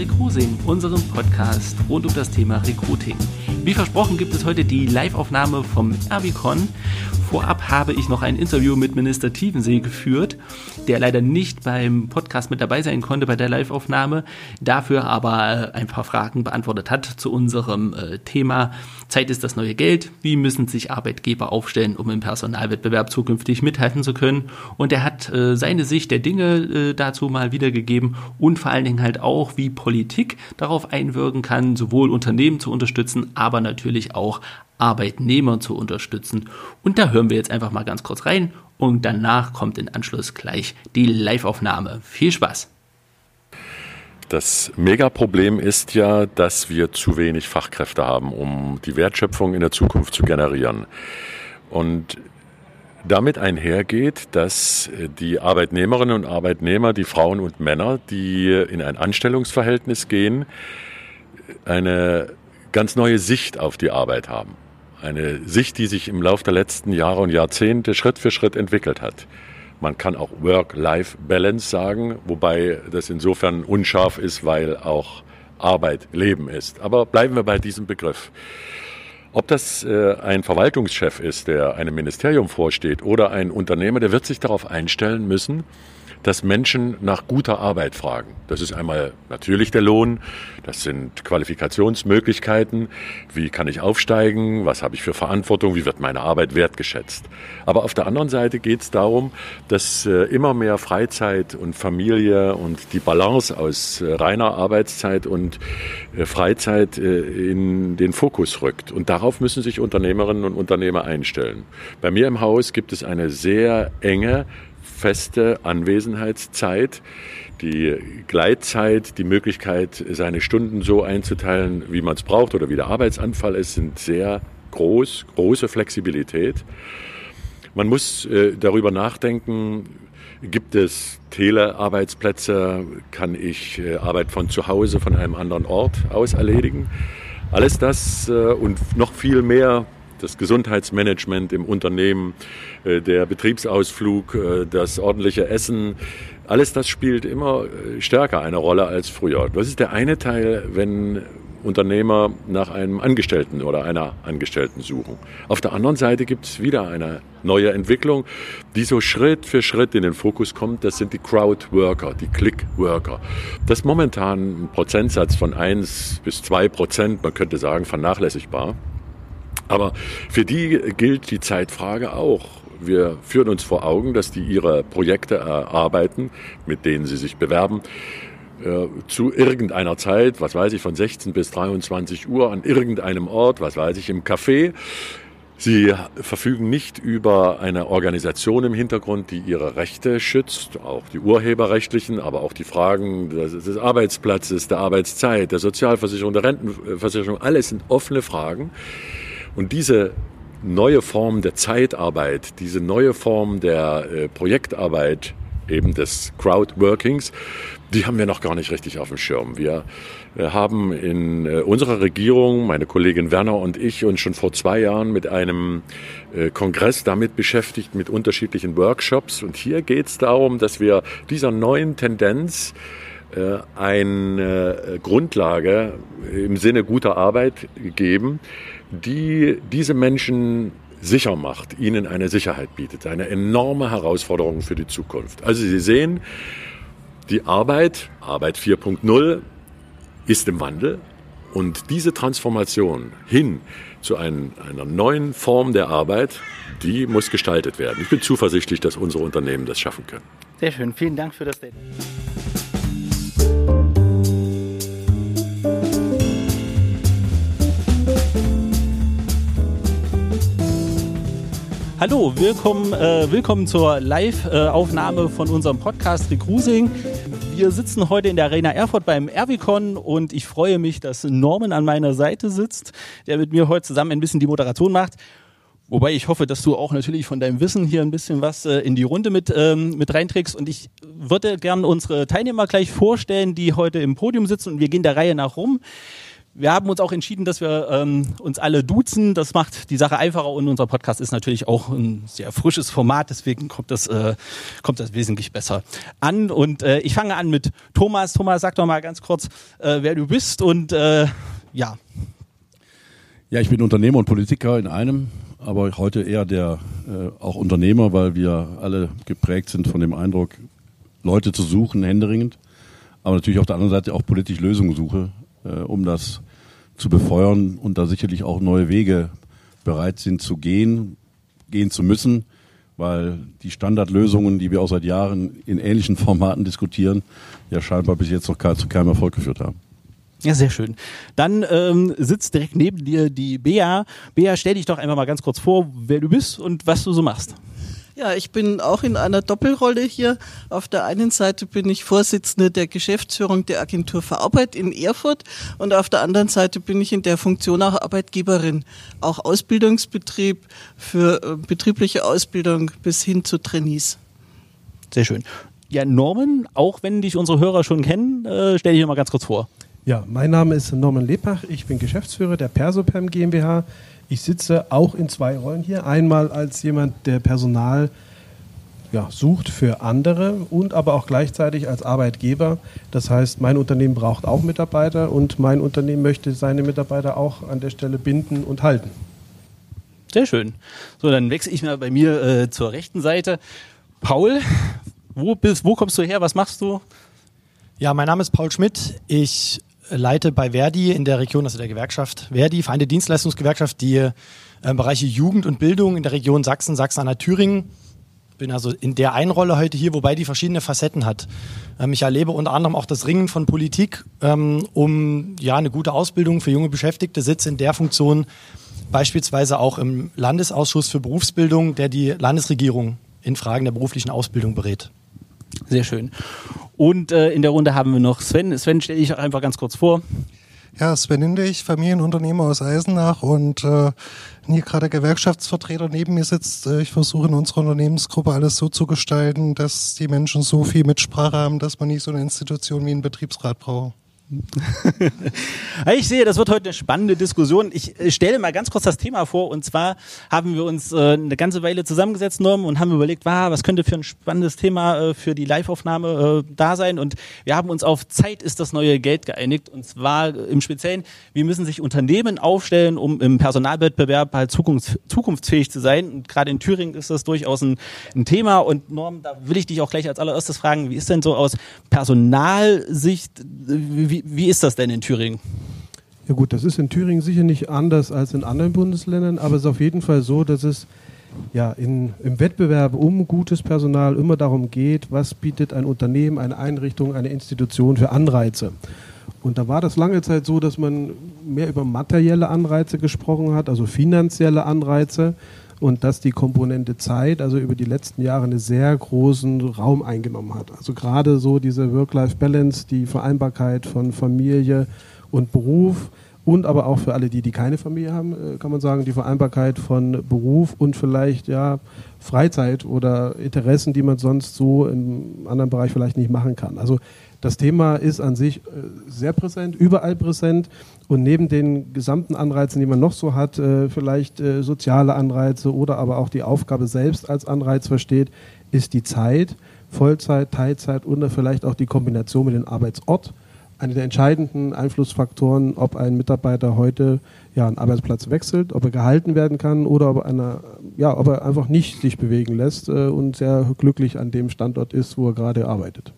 Recruiting, unserem Podcast rund um das Thema Recruiting. Wie versprochen gibt es heute die Live-Aufnahme vom Erbicon. Vorab habe ich noch ein Interview mit Minister Tiefensee geführt, der leider nicht beim Podcast mit dabei sein konnte bei der Live-Aufnahme, dafür aber ein paar Fragen beantwortet hat zu unserem äh, Thema Zeit ist das neue Geld. Wie müssen sich Arbeitgeber aufstellen, um im Personalwettbewerb zukünftig mithalten zu können? Und er hat äh, seine Sicht der Dinge äh, dazu mal wiedergegeben und vor allen Dingen halt auch, wie Politik darauf einwirken kann, sowohl Unternehmen zu unterstützen, aber natürlich auch Arbeitnehmer zu unterstützen. Und da hören wir jetzt einfach mal ganz kurz rein und danach kommt in Anschluss gleich die Live-Aufnahme. Viel Spaß! Das Megaproblem ist ja, dass wir zu wenig Fachkräfte haben, um die Wertschöpfung in der Zukunft zu generieren. Und damit einhergeht, dass die Arbeitnehmerinnen und Arbeitnehmer, die Frauen und Männer, die in ein Anstellungsverhältnis gehen, eine ganz neue Sicht auf die Arbeit haben. Eine Sicht, die sich im Laufe der letzten Jahre und Jahrzehnte Schritt für Schritt entwickelt hat. Man kann auch Work-Life-Balance sagen, wobei das insofern unscharf ist, weil auch Arbeit Leben ist. Aber bleiben wir bei diesem Begriff. Ob das äh, ein Verwaltungschef ist, der einem Ministerium vorsteht, oder ein Unternehmer, der wird sich darauf einstellen müssen, dass Menschen nach guter Arbeit fragen. Das ist einmal natürlich der Lohn, das sind Qualifikationsmöglichkeiten, wie kann ich aufsteigen, was habe ich für Verantwortung, wie wird meine Arbeit wertgeschätzt. Aber auf der anderen Seite geht es darum, dass äh, immer mehr Freizeit und Familie und die Balance aus äh, reiner Arbeitszeit und äh, Freizeit in den Fokus rückt. Und darauf müssen sich Unternehmerinnen und Unternehmer einstellen. Bei mir im Haus gibt es eine sehr enge feste Anwesenheitszeit, die Gleitzeit, die Möglichkeit, seine Stunden so einzuteilen, wie man es braucht oder wie der Arbeitsanfall ist, sind sehr groß, große Flexibilität. Man muss äh, darüber nachdenken, gibt es Telearbeitsplätze, kann ich äh, Arbeit von zu Hause, von einem anderen Ort aus erledigen. Alles das äh, und noch viel mehr das Gesundheitsmanagement im Unternehmen, äh, der Betriebsausflug, äh, das ordentliche Essen, alles das spielt immer äh, stärker eine Rolle als früher. Das ist der eine Teil, wenn Unternehmer nach einem Angestellten oder einer Angestellten suchen. Auf der anderen Seite gibt es wieder eine neue Entwicklung, die so Schritt für Schritt in den Fokus kommt. Das sind die Crowdworker, die Clickworker. Das ist momentan ein Prozentsatz von 1 bis 2 Prozent, man könnte sagen vernachlässigbar. Aber für die gilt die Zeitfrage auch. Wir führen uns vor Augen, dass die ihre Projekte erarbeiten, mit denen sie sich bewerben, äh, zu irgendeiner Zeit, was weiß ich, von 16 bis 23 Uhr an irgendeinem Ort, was weiß ich, im Café. Sie verfügen nicht über eine Organisation im Hintergrund, die ihre Rechte schützt, auch die urheberrechtlichen, aber auch die Fragen des Arbeitsplatzes, der Arbeitszeit, der Sozialversicherung, der Rentenversicherung. Alles sind offene Fragen und diese neue Form der Zeitarbeit, diese neue Form der äh, Projektarbeit, eben des Crowdworkings, die haben wir noch gar nicht richtig auf dem Schirm. Wir äh, haben in äh, unserer Regierung, meine Kollegin Werner und ich, uns schon vor zwei Jahren mit einem äh, Kongress damit beschäftigt, mit unterschiedlichen Workshops. Und hier geht es darum, dass wir dieser neuen Tendenz eine Grundlage im Sinne guter Arbeit geben, die diese Menschen sicher macht, ihnen eine Sicherheit bietet, eine enorme Herausforderung für die Zukunft. Also Sie sehen, die Arbeit, Arbeit 4.0, ist im Wandel und diese Transformation hin zu ein, einer neuen Form der Arbeit, die muss gestaltet werden. Ich bin zuversichtlich, dass unsere Unternehmen das schaffen können. Sehr schön, vielen Dank für das Statement. Hallo, willkommen, äh, willkommen zur Live-Aufnahme von unserem Podcast Recruiting. Wir sitzen heute in der Arena Erfurt beim Erwicon und ich freue mich, dass Norman an meiner Seite sitzt, der mit mir heute zusammen ein bisschen die Moderation macht. Wobei ich hoffe, dass du auch natürlich von deinem Wissen hier ein bisschen was äh, in die Runde mit, ähm, mit reinträgst. Und ich würde gerne unsere Teilnehmer gleich vorstellen, die heute im Podium sitzen und wir gehen der Reihe nach rum. Wir haben uns auch entschieden, dass wir ähm, uns alle duzen. Das macht die Sache einfacher und unser Podcast ist natürlich auch ein sehr frisches Format, deswegen kommt das, äh, kommt das wesentlich besser an. Und äh, ich fange an mit Thomas. Thomas, sag doch mal ganz kurz, äh, wer du bist und äh, ja. Ja, ich bin Unternehmer und Politiker in einem, aber heute eher der äh, auch Unternehmer, weil wir alle geprägt sind von dem Eindruck, Leute zu suchen, händeringend, aber natürlich auf der anderen Seite auch politisch Lösungen suche, um das zu befeuern und da sicherlich auch neue Wege bereit sind zu gehen, gehen zu müssen, weil die Standardlösungen, die wir auch seit Jahren in ähnlichen Formaten diskutieren, ja scheinbar bis jetzt noch zu keinem Erfolg geführt haben. Ja, sehr schön. Dann ähm, sitzt direkt neben dir die Bea. Bea, stell dich doch einfach mal ganz kurz vor, wer du bist und was du so machst. Ja, ich bin auch in einer Doppelrolle hier. Auf der einen Seite bin ich Vorsitzende der Geschäftsführung der Agentur für Arbeit in Erfurt und auf der anderen Seite bin ich in der Funktion auch Arbeitgeberin, auch Ausbildungsbetrieb für äh, betriebliche Ausbildung bis hin zu Trainees. Sehr schön. Ja, Norman, auch wenn dich unsere Hörer schon kennen, äh, stell dich mal ganz kurz vor. Ja, mein Name ist Norman Lepach, ich bin Geschäftsführer der Persopem GmbH. Ich sitze auch in zwei Rollen hier. Einmal als jemand, der Personal ja, sucht für andere und aber auch gleichzeitig als Arbeitgeber. Das heißt, mein Unternehmen braucht auch Mitarbeiter und mein Unternehmen möchte seine Mitarbeiter auch an der Stelle binden und halten. Sehr schön. So, dann wechsle ich mal bei mir äh, zur rechten Seite. Paul, wo, bist, wo kommst du her? Was machst du? Ja, mein Name ist Paul Schmidt. Ich leite bei Verdi in der Region, also der Gewerkschaft Verdi, Vereinte Dienstleistungsgewerkschaft, die äh, Bereiche Jugend und Bildung in der Region Sachsen, Sachsen-Anhalt, Thüringen. Bin also in der einen Rolle heute hier, wobei die verschiedene Facetten hat. Ähm, ich erlebe unter anderem auch das Ringen von Politik ähm, um ja eine gute Ausbildung für junge Beschäftigte, sitze in der Funktion beispielsweise auch im Landesausschuss für Berufsbildung, der die Landesregierung in Fragen der beruflichen Ausbildung berät. Sehr schön. Und äh, in der Runde haben wir noch Sven. Sven, stelle ich einfach ganz kurz vor. Ja, Sven Hindig, Familienunternehmer aus Eisenach und äh, hier gerade Gewerkschaftsvertreter neben mir sitzt. Äh, ich versuche in unserer Unternehmensgruppe alles so zu gestalten, dass die Menschen so viel Mitsprache haben, dass man nicht so eine Institution wie einen Betriebsrat braucht. ich sehe, das wird heute eine spannende Diskussion. Ich äh, stelle mal ganz kurz das Thema vor. Und zwar haben wir uns äh, eine ganze Weile zusammengesetzt, Norm, und haben überlegt, was könnte für ein spannendes Thema äh, für die Live-Aufnahme da sein. Und wir haben uns auf Zeit ist das neue Geld geeinigt. Und zwar im Speziellen, wie müssen sich Unternehmen aufstellen, um im Personalwettbewerb halt zukunfts zukunftsfähig zu sein. Und gerade in Thüringen ist das durchaus ein, ein Thema. Und Norm, da will ich dich auch gleich als allererstes fragen, wie ist denn so aus Personalsicht, wie, wie, ist das denn in Thüringen? Ja gut, das ist in Thüringen sicher nicht anders als in anderen Bundesländern, aber es ist auf jeden Fall so, dass es ja, in, im Wettbewerb um gutes Personal immer darum geht, was bietet ein Unternehmen, eine Einrichtung, eine Institution für Anreize. Und da war das lange Zeit so, dass man mehr über materielle Anreize gesprochen hat, also finanzielle Anreize und dass die Komponente Zeit also über die letzten Jahre einen sehr großen Raum eingenommen hat. Also gerade so diese Work-Life-Balance, die Vereinbarkeit von Familie und Beruf und aber auch für alle die, die keine Familie haben, äh, kann man sagen, die Vereinbarkeit von Beruf und vielleicht ja Freizeit oder Interessen, die man sonst so im anderen Bereich vielleicht nicht machen kann. Also das Thema ist an sich äh, sehr präsent, überall präsent und neben den gesamten Anreizen, die man noch so hat, äh, vielleicht äh, soziale Anreize oder aber auch die Aufgabe selbst als Anreiz versteht, ist die Zeit, Vollzeit, Teilzeit und vielleicht auch die Kombination mit dem Arbeitsort eine der entscheidenden Einflussfaktoren, ob ein Mitarbeiter heute ja, einen Arbeitsplatz wechselt, ob er gehalten werden kann oder ob er, einer, ja, ob er einfach nicht sich bewegen lässt und sehr glücklich an dem Standort ist, wo er gerade arbeitet.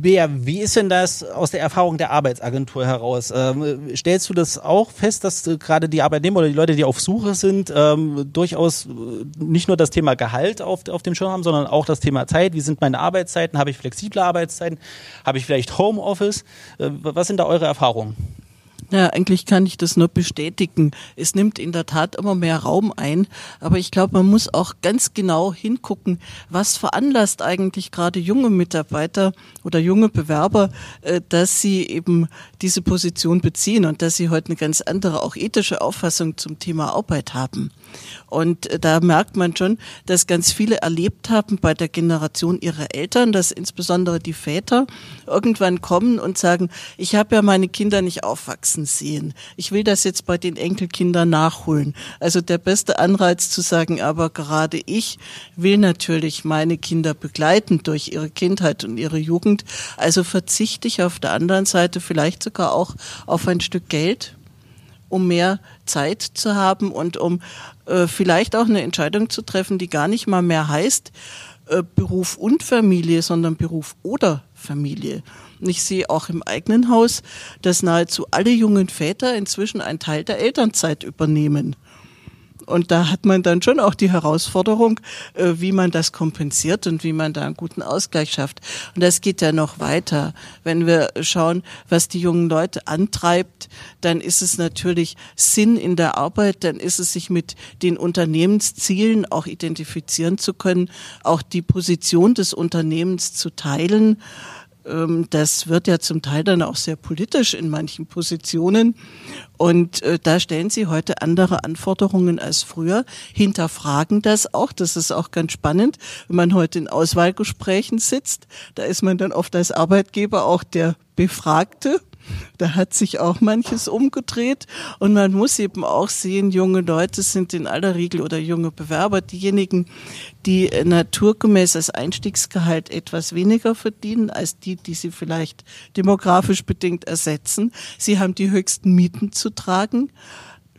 Bea, wie ist denn das aus der Erfahrung der Arbeitsagentur heraus? Ähm, stellst du das auch fest, dass äh, gerade die Arbeitnehmer oder die Leute, die auf Suche sind, ähm, durchaus äh, nicht nur das Thema Gehalt auf, auf dem Schirm haben, sondern auch das Thema Zeit? Wie sind meine Arbeitszeiten? Habe ich flexible Arbeitszeiten? Habe ich vielleicht Homeoffice? Äh, was sind da eure Erfahrungen? Ja, eigentlich kann ich das nur bestätigen. Es nimmt in der Tat immer mehr Raum ein, aber ich glaube, man muss auch ganz genau hingucken, was veranlasst eigentlich gerade junge Mitarbeiter oder junge Bewerber, äh, dass sie eben diese Position beziehen und dass sie heute eine ganz andere, auch ethische Auffassung zum Thema Arbeit haben. Und äh, da merkt man schon, dass ganz viele erlebt haben bei der Generation ihrer Eltern, dass insbesondere die Väter irgendwann kommen und sagen, ich habe ja meine Kinder nicht aufwachsen Chancen sehen. Ich will das jetzt bei den Enkelkindern nachholen. Also der beste Anreiz zu sagen, aber gerade ich will natürlich meine Kinder begleiten durch ihre Kindheit und ihre Jugend. Also verzichte ich auf der anderen Seite vielleicht sogar auch auf ein Stück Geld, um mehr Zeit zu haben und um äh, vielleicht auch eine Entscheidung zu treffen, die gar nicht mal mehr heißt äh, Beruf und Familie, sondern Beruf oder Familie. Ich sehe auch im eigenen Haus, dass nahezu alle jungen Väter inzwischen einen Teil der Elternzeit übernehmen. Und da hat man dann schon auch die Herausforderung, äh, wie man das kompensiert und wie man da einen guten Ausgleich schafft. Und das geht ja noch weiter. Wenn wir schauen, was die jungen Leute antreibt, dann ist es natürlich Sinn in der Arbeit, dann ist es sich mit den Unternehmenszielen auch identifizieren zu können, auch die Position des Unternehmens zu teilen das wird ja zum Teil dann auch sehr politisch in manchen Positionen. Und äh, da stellen sie heute andere Anforderungen als früher, hinterfragen das auch. Das ist auch ganz spannend, wenn man heute in Auswahlgesprächen sitzt. Da ist man dann oft als Arbeitgeber auch der Befragte da hat sich auch manches umgedreht und man muss eben auch sehen, junge Leute sind in aller Regel oder junge Bewerber diejenigen, die naturgemäß als Einstiegsgehalt etwas weniger verdienen als die, die sie vielleicht demografisch bedingt ersetzen. Sie haben die höchsten Mieten zu tragen.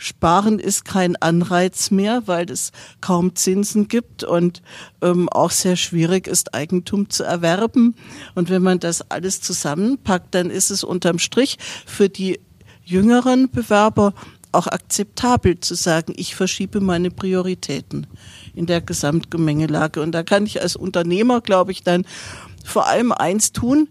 Sparen ist kein Anreiz mehr, weil es kaum Zinsen gibt und ähm, auch sehr schwierig ist, Eigentum zu erwerben. Und wenn man das alles zusammenpackt, dann ist es unterm Strich für die jüngeren Bewerber auch akzeptabel zu sagen, ich verschiebe meine Prioritäten in der Gesamtgemengelage. Und da kann ich als Unternehmer, glaube ich, dann vor allem eins tun,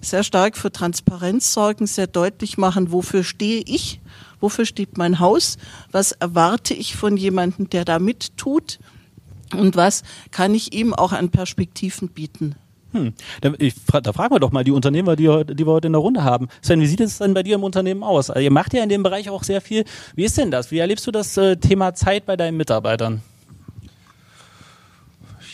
sehr stark für Transparenz sorgen, sehr deutlich machen, wofür stehe ich Wofür steht mein Haus? Was erwarte ich von jemandem, der da mittut? Und was kann ich ihm auch an Perspektiven bieten? Hm. Da, ich, da fragen wir doch mal die Unternehmer, die, die wir heute in der Runde haben. Sven, wie sieht es denn bei dir im Unternehmen aus? Also ihr macht ja in dem Bereich auch sehr viel. Wie ist denn das? Wie erlebst du das äh, Thema Zeit bei deinen Mitarbeitern?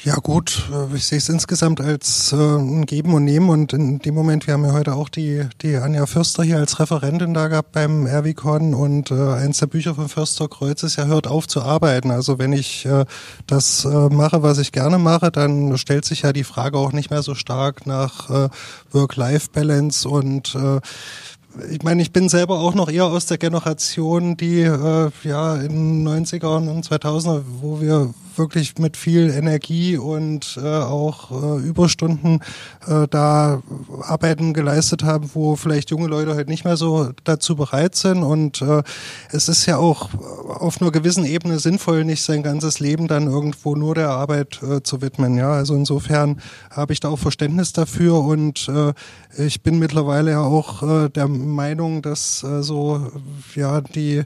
Ja gut, äh, ich sehe es insgesamt als äh, ein Geben und Nehmen und in dem Moment, wir haben ja heute auch die, die Anja Förster hier als Referentin da gehabt beim Erwicon und äh, eins der Bücher von Förster Kreuz ist ja Hört auf zu arbeiten. Also wenn ich äh, das äh, mache, was ich gerne mache, dann stellt sich ja die Frage auch nicht mehr so stark nach äh, Work-Life-Balance und äh, ich meine, ich bin selber auch noch eher aus der Generation, die äh, ja in 90er und 2000er, wo wir wirklich mit viel Energie und äh, auch äh, Überstunden äh, da Arbeiten geleistet haben, wo vielleicht junge Leute halt nicht mehr so dazu bereit sind. Und äh, es ist ja auch auf einer gewissen Ebene sinnvoll, nicht sein ganzes Leben dann irgendwo nur der Arbeit äh, zu widmen. Ja, also insofern habe ich da auch Verständnis dafür und äh, ich bin mittlerweile ja auch äh, der Meinung, dass äh, so ja die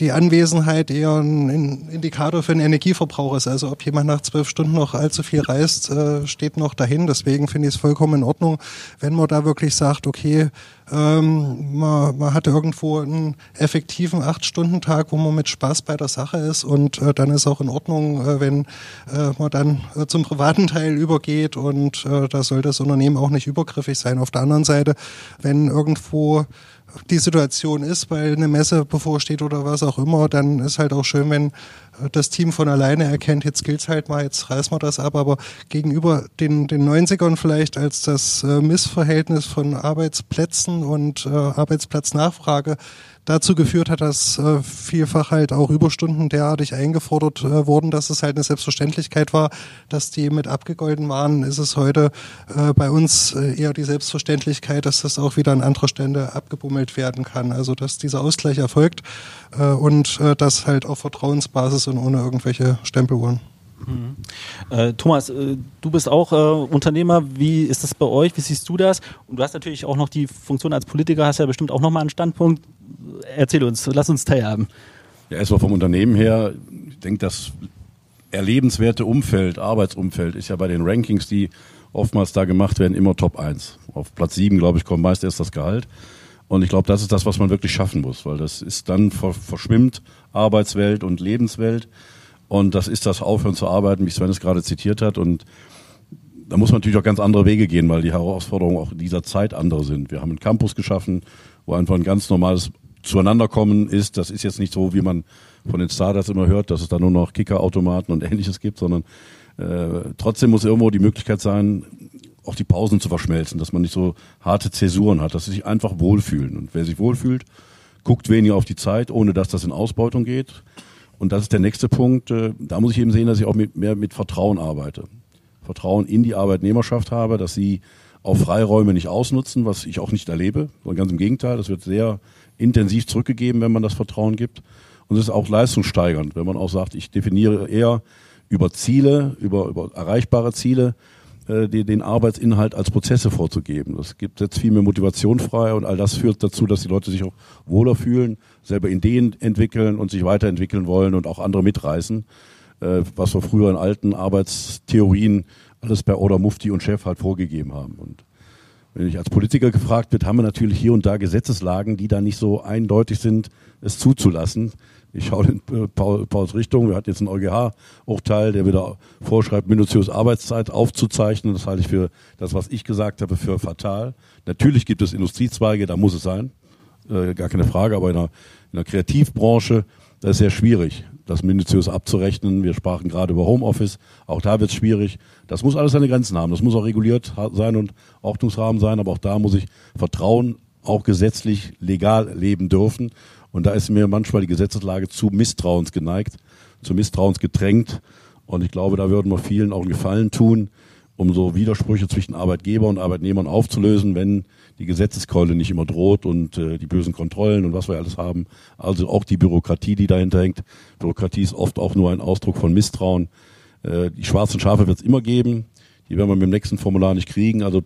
die Anwesenheit eher ein Indikator für den Energieverbrauch ist. Also ob jemand nach zwölf Stunden noch allzu viel reist, äh, steht noch dahin. Deswegen finde ich es vollkommen in Ordnung, wenn man da wirklich sagt, okay, ähm, man, man hat irgendwo einen effektiven Acht-Stunden-Tag, wo man mit Spaß bei der Sache ist und äh, dann ist auch in Ordnung, äh, wenn man dann zum privaten Teil übergeht und da soll das Unternehmen auch nicht übergriffig sein. Auf der anderen Seite, wenn irgendwo die Situation ist, weil eine Messe bevorsteht oder was auch immer, dann ist halt auch schön, wenn äh, das Team von alleine erkennt, jetzt gilt's halt mal, jetzt reißen wir das ab, aber gegenüber den, den 90ern vielleicht als das äh, Missverhältnis von Arbeitsplätzen und äh, Arbeitsplatznachfrage dazu geführt hat, dass äh, vielfach halt auch Überstunden derartig eingefordert äh, wurden, dass es halt eine Selbstverständlichkeit war, dass die mit abgegolten waren, ist es heute äh, bei uns äh, eher die Selbstverständlichkeit, dass das auch wieder an anderer Stelle abgebummelt werden kann. Also dass dieser Ausgleich erfolgt äh, und äh, das halt auf Vertrauensbasis und ohne irgendwelche Stempeluhren. Mhm. Äh, Thomas, äh, du bist auch äh, Unternehmer. Wie ist das bei euch? Wie siehst du das? Und du hast natürlich auch noch die Funktion als Politiker, hast ja bestimmt auch nochmal einen Standpunkt. Erzähl uns, lass uns teilhaben. Ja, erstmal vom Unternehmen her. Ich denke, das erlebenswerte Umfeld, Arbeitsumfeld ist ja bei den Rankings, die oftmals da gemacht werden, immer Top 1. Auf Platz 7, glaube ich, kommt meist erst das Gehalt. Und ich glaube, das ist das, was man wirklich schaffen muss, weil das ist dann verschwimmt Arbeitswelt und Lebenswelt. Und das ist das Aufhören zu arbeiten, wie Sven es gerade zitiert hat. Und da muss man natürlich auch ganz andere Wege gehen, weil die Herausforderungen auch in dieser Zeit andere sind. Wir haben einen Campus geschaffen, wo einfach ein ganz normales zueinander kommen ist. Das ist jetzt nicht so, wie man von den Startups immer hört, dass es da nur noch Kickerautomaten und ähnliches gibt, sondern äh, trotzdem muss irgendwo die Möglichkeit sein, auch die Pausen zu verschmelzen, dass man nicht so harte Zäsuren hat, dass sie sich einfach wohlfühlen. Und wer sich wohlfühlt, guckt weniger auf die Zeit, ohne dass das in Ausbeutung geht. Und das ist der nächste Punkt. Äh, da muss ich eben sehen, dass ich auch mit, mehr mit Vertrauen arbeite. Vertrauen in die Arbeitnehmerschaft habe, dass sie auch Freiräume nicht ausnutzen, was ich auch nicht erlebe, sondern ganz im Gegenteil, das wird sehr intensiv zurückgegeben, wenn man das Vertrauen gibt. Und es ist auch leistungssteigernd, wenn man auch sagt, ich definiere eher über Ziele, über, über erreichbare Ziele, äh, die, den Arbeitsinhalt als Prozesse vorzugeben. Das gibt setzt viel mehr Motivation frei und all das führt dazu, dass die Leute sich auch wohler fühlen, selber Ideen entwickeln und sich weiterentwickeln wollen und auch andere mitreißen, äh, was wir früher in alten Arbeitstheorien alles per Order Mufti und Chef halt vorgegeben haben. Und wenn ich als Politiker gefragt wird, haben wir natürlich hier und da Gesetzeslagen, die da nicht so eindeutig sind, es zuzulassen. Ich schaue in äh, Paul, Pauls Richtung. Wir hatten jetzt ein EuGH-Urteil, der wieder vorschreibt, minutiös Arbeitszeit aufzuzeichnen. Das halte ich für das, was ich gesagt habe, für fatal. Natürlich gibt es Industriezweige, da muss es sein. Äh, gar keine Frage. Aber in einer, in einer Kreativbranche, das ist sehr schwierig das minutiös abzurechnen. Wir sprachen gerade über Homeoffice. Auch da wird es schwierig. Das muss alles seine Grenzen haben. Das muss auch reguliert sein und Ordnungsrahmen sein. Aber auch da muss ich Vertrauen auch gesetzlich legal leben dürfen. Und da ist mir manchmal die Gesetzeslage zu Misstrauens geneigt, zu Misstrauens gedrängt. Und ich glaube, da würden wir vielen auch einen Gefallen tun, um so Widersprüche zwischen Arbeitgeber und Arbeitnehmern aufzulösen, wenn die Gesetzeskeule nicht immer droht und äh, die bösen Kontrollen und was wir alles haben. Also auch die Bürokratie, die dahinter hängt. Bürokratie ist oft auch nur ein Ausdruck von Misstrauen. Äh, die schwarzen Schafe wird es immer geben. Die werden wir mit dem nächsten Formular nicht kriegen. Also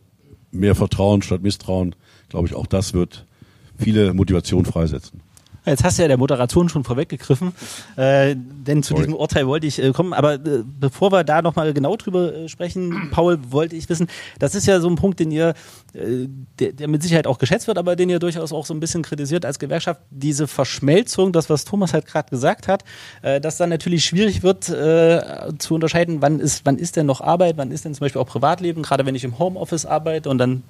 mehr Vertrauen statt Misstrauen. Glaube ich, auch das wird viele Motivation freisetzen. Jetzt hast du ja der Moderation schon vorweggegriffen, äh, denn zu Sorry. diesem Urteil wollte ich äh, kommen. Aber äh, bevor wir da nochmal genau drüber äh, sprechen, Paul, wollte ich wissen, das ist ja so ein Punkt, den ihr, äh, der, der mit Sicherheit auch geschätzt wird, aber den ihr durchaus auch so ein bisschen kritisiert als Gewerkschaft, diese Verschmelzung, das, was Thomas halt gerade gesagt hat, äh, dass dann natürlich schwierig wird zu unterscheiden, wann ist, wann ist denn noch Arbeit, wann ist denn zum Beispiel auch Privatleben, gerade wenn ich im Homeoffice arbeite und dann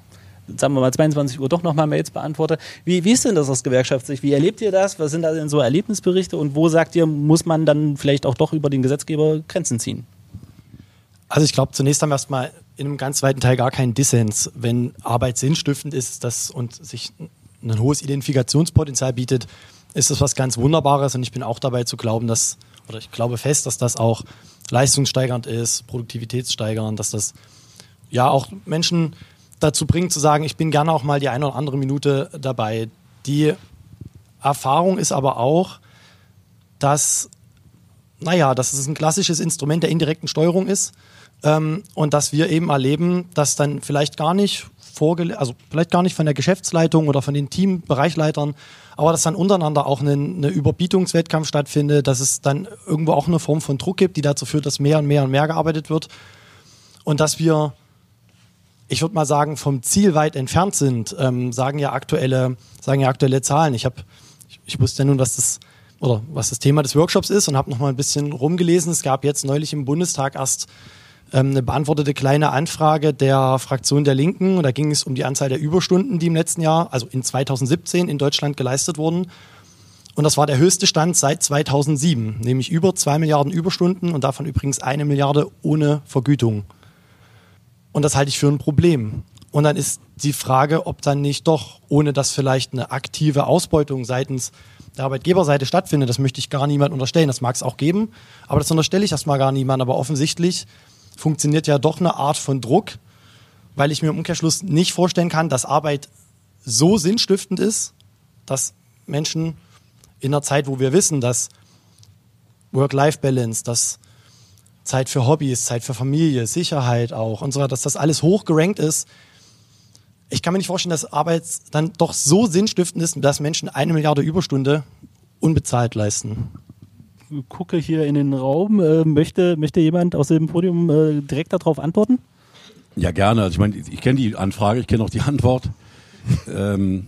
sagen wir mal 22 Uhr doch nochmal Mails beantworte. Wie, wie ist denn das aus Gewerkschaftssicht? Wie erlebt ihr das? Was sind da denn so Erlebnisberichte und wo sagt ihr, muss man dann vielleicht auch doch über den Gesetzgeber Grenzen ziehen? Also ich glaube, zunächst haben wir erstmal in einem ganz weiten Teil gar keinen Dissens. Wenn Arbeit sinnstiftend ist das und sich ein hohes Identifikationspotenzial bietet, ist das was ganz Wunderbares und ich bin auch dabei zu glauben, dass, oder ich glaube fest, dass das auch leistungssteigernd ist, produktivitätssteigernd, dass das ja auch Menschen dazu bringt, zu sagen, ich bin gerne auch mal die eine oder andere Minute dabei. Die Erfahrung ist aber auch, dass, naja, dass es ein klassisches Instrument der indirekten Steuerung ist ähm, und dass wir eben erleben, dass dann vielleicht gar nicht also vielleicht gar nicht von der Geschäftsleitung oder von den Teambereichleitern, aber dass dann untereinander auch ein eine Überbietungswettkampf stattfindet, dass es dann irgendwo auch eine Form von Druck gibt, die dazu führt, dass mehr und mehr und mehr gearbeitet wird und dass wir ich würde mal sagen, vom Ziel weit entfernt sind, ähm, sagen ja aktuelle, sagen ja aktuelle Zahlen. Ich habe, ich, ich, wusste ja nun, was das oder was das Thema des Workshops ist und habe noch mal ein bisschen rumgelesen. Es gab jetzt neulich im Bundestag erst ähm, eine beantwortete kleine Anfrage der Fraktion der Linken. Und da ging es um die Anzahl der Überstunden, die im letzten Jahr, also in 2017 in Deutschland geleistet wurden. Und das war der höchste Stand seit 2007, nämlich über zwei Milliarden Überstunden und davon übrigens eine Milliarde ohne Vergütung. Und das halte ich für ein Problem. Und dann ist die Frage, ob dann nicht doch, ohne dass vielleicht eine aktive Ausbeutung seitens der Arbeitgeberseite stattfindet, das möchte ich gar niemand unterstellen. Das mag es auch geben, aber das unterstelle ich erstmal gar niemand. Aber offensichtlich funktioniert ja doch eine Art von Druck, weil ich mir im Umkehrschluss nicht vorstellen kann, dass Arbeit so sinnstiftend ist, dass Menschen in einer Zeit, wo wir wissen, dass Work-Life-Balance, dass Zeit für Hobbys, Zeit für Familie, Sicherheit auch und so weiter, dass das alles hoch gerankt ist. Ich kann mir nicht vorstellen, dass Arbeit dann doch so sinnstiftend ist, dass Menschen eine Milliarde Überstunde unbezahlt leisten. Ich gucke hier in den Raum. Äh, möchte, möchte jemand aus dem Podium äh, direkt darauf antworten? Ja, gerne. Also ich meine, ich kenne die Anfrage, ich kenne auch die Antwort. ähm,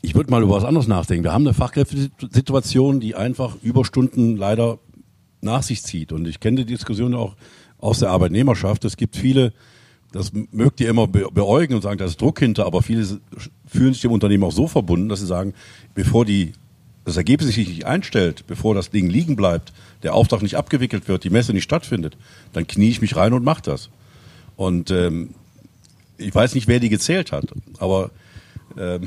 ich würde mal über was anderes nachdenken. Wir haben eine Fachkräftesituation, die einfach Überstunden leider nach sich zieht. Und ich kenne die Diskussion auch aus der Arbeitnehmerschaft. Es gibt viele, das mögt ihr immer beäugen und sagen, da ist Druck hinter, aber viele fühlen sich dem Unternehmen auch so verbunden, dass sie sagen, bevor die das Ergebnis sich nicht einstellt, bevor das Ding liegen bleibt, der Auftrag nicht abgewickelt wird, die Messe nicht stattfindet, dann knie ich mich rein und mache das. Und ähm, ich weiß nicht, wer die gezählt hat, aber ähm,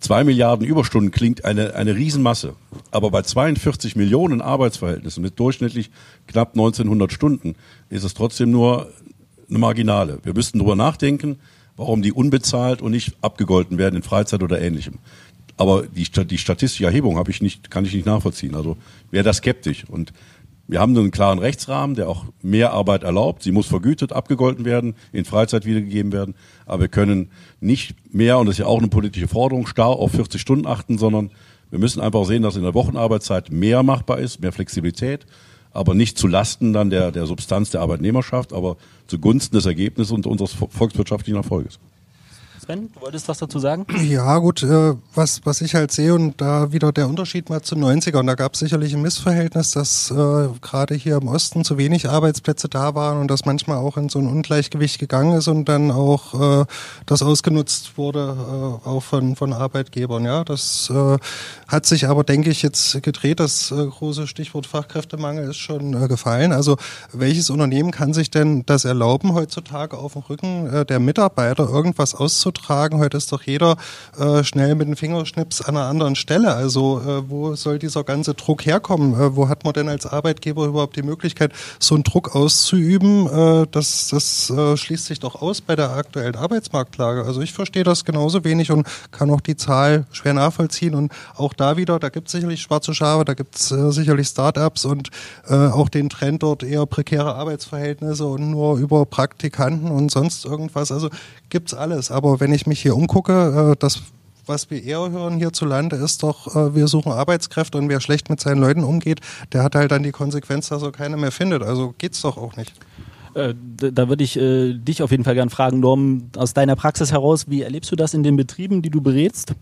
zwei Milliarden Überstunden klingt eine, eine Riesenmasse. Aber bei 42 Millionen Arbeitsverhältnissen mit durchschnittlich knapp 1900 Stunden ist es trotzdem nur eine Marginale. Wir müssten darüber nachdenken, warum die unbezahlt und nicht abgegolten werden in Freizeit oder ähnlichem. Aber die, die statistische Erhebung habe ich nicht, kann ich nicht nachvollziehen. Also wäre da skeptisch. Und wir haben einen klaren Rechtsrahmen, der auch mehr Arbeit erlaubt. Sie muss vergütet, abgegolten werden, in Freizeit wiedergegeben werden. Aber wir können nicht mehr, und das ist ja auch eine politische Forderung, starr auf 40 Stunden achten, sondern wir müssen einfach sehen, dass in der Wochenarbeitszeit mehr machbar ist, mehr Flexibilität, aber nicht zu Lasten dann der, der Substanz der Arbeitnehmerschaft, aber zugunsten des Ergebnisses und unseres volkswirtschaftlichen Erfolges. Sven, du wolltest was dazu sagen? Ja, gut, äh, was, was ich halt sehe und da wieder der Unterschied mal zu 90er, und da gab es sicherlich ein Missverhältnis, dass äh, gerade hier im Osten zu wenig Arbeitsplätze da waren und das manchmal auch in so ein Ungleichgewicht gegangen ist und dann auch äh, das ausgenutzt wurde, äh, auch von, von Arbeitgebern. Ja, das äh, hat sich aber, denke ich, jetzt gedreht. Das äh, große Stichwort Fachkräftemangel ist schon gefallen. Also welches Unternehmen kann sich denn das erlauben, heutzutage auf dem Rücken der Mitarbeiter irgendwas auszutragen? Tragen. Heute ist doch jeder äh, schnell mit dem Fingerschnips an einer anderen Stelle. Also äh, wo soll dieser ganze Druck herkommen? Äh, wo hat man denn als Arbeitgeber überhaupt die Möglichkeit, so einen Druck auszuüben? Äh, das das äh, schließt sich doch aus bei der aktuellen Arbeitsmarktlage. Also ich verstehe das genauso wenig und kann auch die Zahl schwer nachvollziehen. Und auch da wieder, da gibt es sicherlich schwarze Schafe, da gibt es äh, sicherlich Start-ups und äh, auch den Trend dort eher prekäre Arbeitsverhältnisse und nur über Praktikanten und sonst irgendwas. Also gibt's alles. Aber wenn ich mich hier umgucke, äh, das was wir eher hören hierzulande ist doch, äh, wir suchen Arbeitskräfte und wer schlecht mit seinen Leuten umgeht, der hat halt dann die Konsequenz, dass er keine mehr findet. Also geht's doch auch nicht. Äh, da würde ich äh, dich auf jeden Fall gern fragen, Norm, aus deiner Praxis heraus, wie erlebst du das in den Betrieben, die du berätst?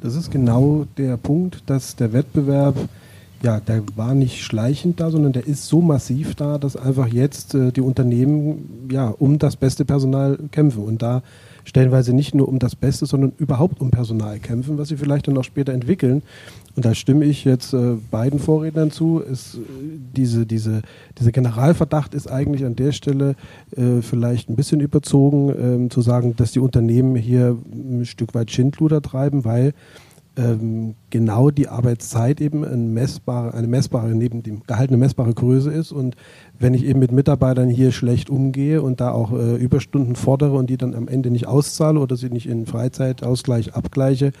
Das ist genau der Punkt, dass der Wettbewerb ja, der war nicht schleichend da, sondern der ist so massiv da, dass einfach jetzt äh, die Unternehmen ja um das beste Personal kämpfen und da stellenweise nicht nur um das Beste, sondern überhaupt um Personal kämpfen, was sie vielleicht dann auch später entwickeln. Und da stimme ich jetzt äh, beiden Vorrednern zu. Ist, äh, diese, diese, dieser Generalverdacht ist eigentlich an der Stelle äh, vielleicht ein bisschen überzogen, ähm, zu sagen, dass die Unternehmen hier ein Stück weit Schindluder treiben, weil genau die Arbeitszeit eben ein messbare, eine messbare, neben dem Gehalt eine messbare Größe ist. Und wenn ich eben mit Mitarbeitern hier schlecht umgehe und da auch äh, Überstunden fordere und die dann am Ende nicht auszahle oder sie nicht in Freizeitausgleich abgleiche,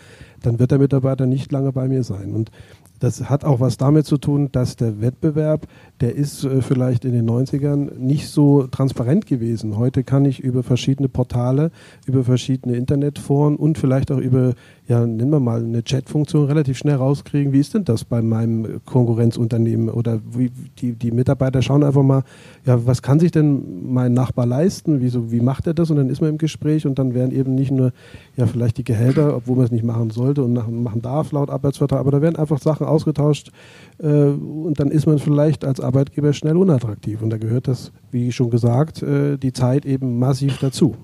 dann wird der Mitarbeiter nicht lange bei mir sein. Und das hat auch was damit zu tun, dass der Wettbewerb, der ist äh, vielleicht in den 90ern nicht so transparent gewesen. Heute kann ich über verschiedene Portale, über verschiedene Internetforen und vielleicht auch über ja, nennen wir mal eine Chat-Funktion relativ schnell rauskriegen, wie ist denn das bei meinem Konkurrenzunternehmen oder wie, die, die Mitarbeiter schauen einfach mal, ja, was kann sich denn mein Nachbar leisten, Wieso, wie macht er das und dann ist man im Gespräch und dann werden eben nicht nur, ja, vielleicht die Gehälter, obwohl man es nicht machen sollte und machen darf laut Arbeitsvertrag, aber da werden einfach Sachen ausgetauscht äh, und dann ist man vielleicht als Arbeitgeber schnell unattraktiv und da gehört das, wie schon gesagt, äh, die Zeit eben massiv dazu.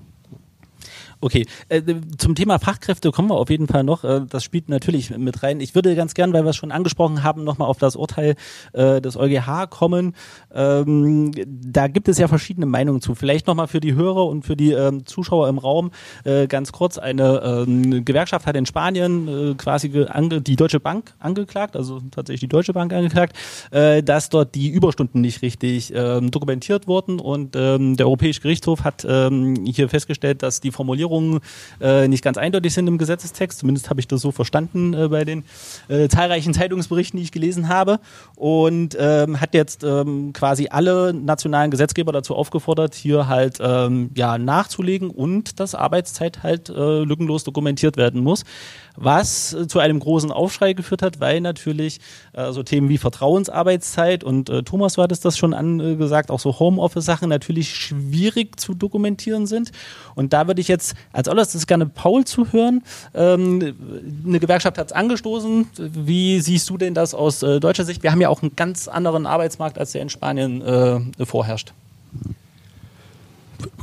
Okay, äh, zum Thema Fachkräfte kommen wir auf jeden Fall noch. Äh, das spielt natürlich mit rein. Ich würde ganz gern, weil wir es schon angesprochen haben, nochmal auf das Urteil äh, des EuGH kommen. Ähm, da gibt es ja verschiedene Meinungen zu. Vielleicht nochmal für die Hörer und für die ähm, Zuschauer im Raum ganz kurz. Eine ähm, Gewerkschaft hat in Spanien quasi die Deutsche Bank angeklagt, also tatsächlich die Deutsche Bank angeklagt, dass dort die Überstunden nicht richtig dokumentiert wurden und der Europäische Gerichtshof hat hier festgestellt, dass die Formulierung Formulierungen äh, nicht ganz eindeutig sind im Gesetzestext. Zumindest habe ich das so verstanden äh, bei den äh, zahlreichen Zeitungsberichten, die ich gelesen habe. Und ähm, hat jetzt ähm, quasi alle nationalen Gesetzgeber dazu aufgefordert, hier halt ähm, ja nachzulegen und dass Arbeitszeit halt äh, lückenlos dokumentiert werden muss was äh, zu einem großen Aufschrei geführt hat, weil natürlich äh, so Themen wie Vertrauensarbeitszeit und äh, Thomas war das das schon angesagt, auch so Homeoffice-Sachen natürlich schwierig zu dokumentieren sind. Und da würde ich jetzt als allererstes gerne Paul zuhören. Ähm, eine Gewerkschaft hat es angestoßen. Wie siehst du denn das aus äh, deutscher Sicht? Wir haben ja auch einen ganz anderen Arbeitsmarkt, als der in Spanien äh, vorherrscht.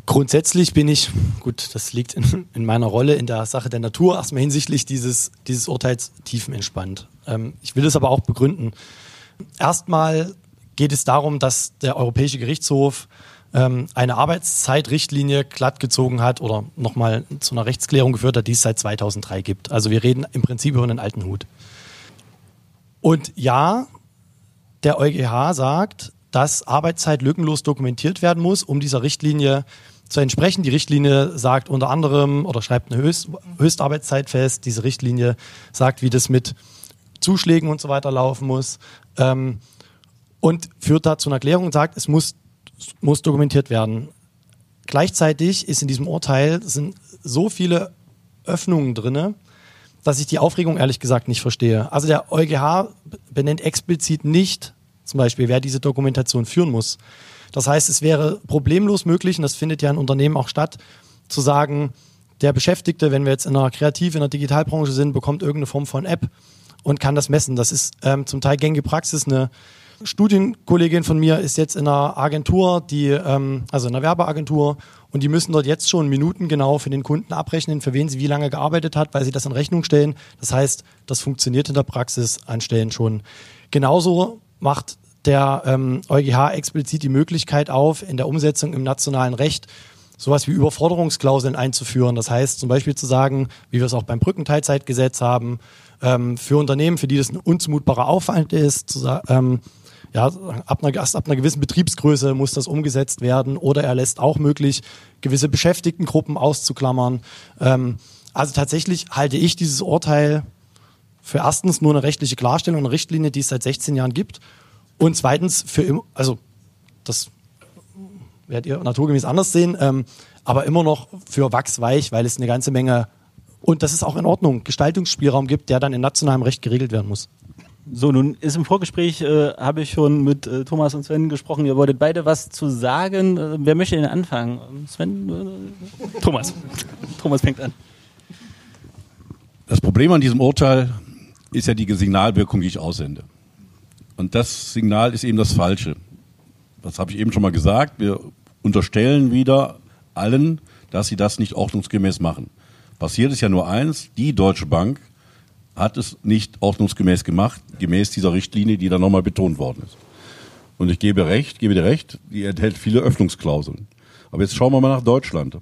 Grundsätzlich bin ich, gut, das liegt in, in, meiner Rolle in der Sache der Natur, erstmal hinsichtlich dieses, dieses Urteils tiefenentspannt. Ähm, ich will es aber auch begründen. Erstmal geht es darum, dass der Europäische Gerichtshof ähm, eine Arbeitszeitrichtlinie glattgezogen hat oder nochmal zu einer Rechtsklärung geführt hat, die es seit 2003 gibt. Also wir reden im Prinzip über einen alten Hut. Und ja, der EuGH sagt, dass Arbeitszeit lückenlos dokumentiert werden muss, um dieser Richtlinie zu entsprechen. Die Richtlinie sagt unter anderem oder schreibt eine Höchst, Höchstarbeitszeit fest. Diese Richtlinie sagt, wie das mit Zuschlägen und so weiter laufen muss. Ähm, und führt da zu einer Klärung und sagt, es muss, muss dokumentiert werden. Gleichzeitig ist in diesem Urteil sind so viele Öffnungen drinne, dass ich die Aufregung ehrlich gesagt nicht verstehe. Also der EuGH benennt explizit nicht zum Beispiel, wer diese Dokumentation führen muss. Das heißt, es wäre problemlos möglich, und das findet ja in Unternehmen auch statt, zu sagen, der Beschäftigte, wenn wir jetzt in einer Kreativ-, in der Digitalbranche sind, bekommt irgendeine Form von App und kann das messen. Das ist ähm, zum Teil gängige Praxis. Eine Studienkollegin von mir ist jetzt in einer Agentur, die, ähm, also in einer Werbeagentur, und die müssen dort jetzt schon Minuten genau für den Kunden abrechnen, für wen sie wie lange gearbeitet hat, weil sie das in Rechnung stellen. Das heißt, das funktioniert in der Praxis an Stellen schon. Genauso macht der ähm, EuGH explizit die Möglichkeit auf, in der Umsetzung im nationalen Recht sowas wie Überforderungsklauseln einzuführen. Das heißt zum Beispiel zu sagen, wie wir es auch beim Brückenteilzeitgesetz haben, ähm, für Unternehmen, für die das ein unzumutbarer Aufwand ist, zu, ähm, ja, ab einer, ab einer gewissen Betriebsgröße muss das umgesetzt werden oder er lässt auch möglich, gewisse Beschäftigtengruppen auszuklammern. Ähm, also tatsächlich halte ich dieses Urteil für erstens nur eine rechtliche Klarstellung, eine Richtlinie, die es seit 16 Jahren gibt und zweitens für immer, also das werdet ihr naturgemäß anders sehen, ähm, aber immer noch für wachsweich, weil es eine ganze Menge und das ist auch in Ordnung, Gestaltungsspielraum gibt, der dann in nationalem Recht geregelt werden muss. So, nun ist im Vorgespräch, äh, habe ich schon mit äh, Thomas und Sven gesprochen. Ihr wolltet beide was zu sagen. Äh, wer möchte denn anfangen? Sven? Äh, Thomas. Thomas fängt an. Das Problem an diesem Urteil ist ja die Signalwirkung, die ich aussende. Und das Signal ist eben das Falsche. Das habe ich eben schon mal gesagt. Wir unterstellen wieder allen, dass sie das nicht ordnungsgemäß machen. Passiert ist ja nur eins, die Deutsche Bank hat es nicht ordnungsgemäß gemacht, gemäß dieser Richtlinie, die da nochmal betont worden ist. Und ich gebe recht, gebe dir recht, die enthält viele Öffnungsklauseln. Aber jetzt schauen wir mal nach Deutschland.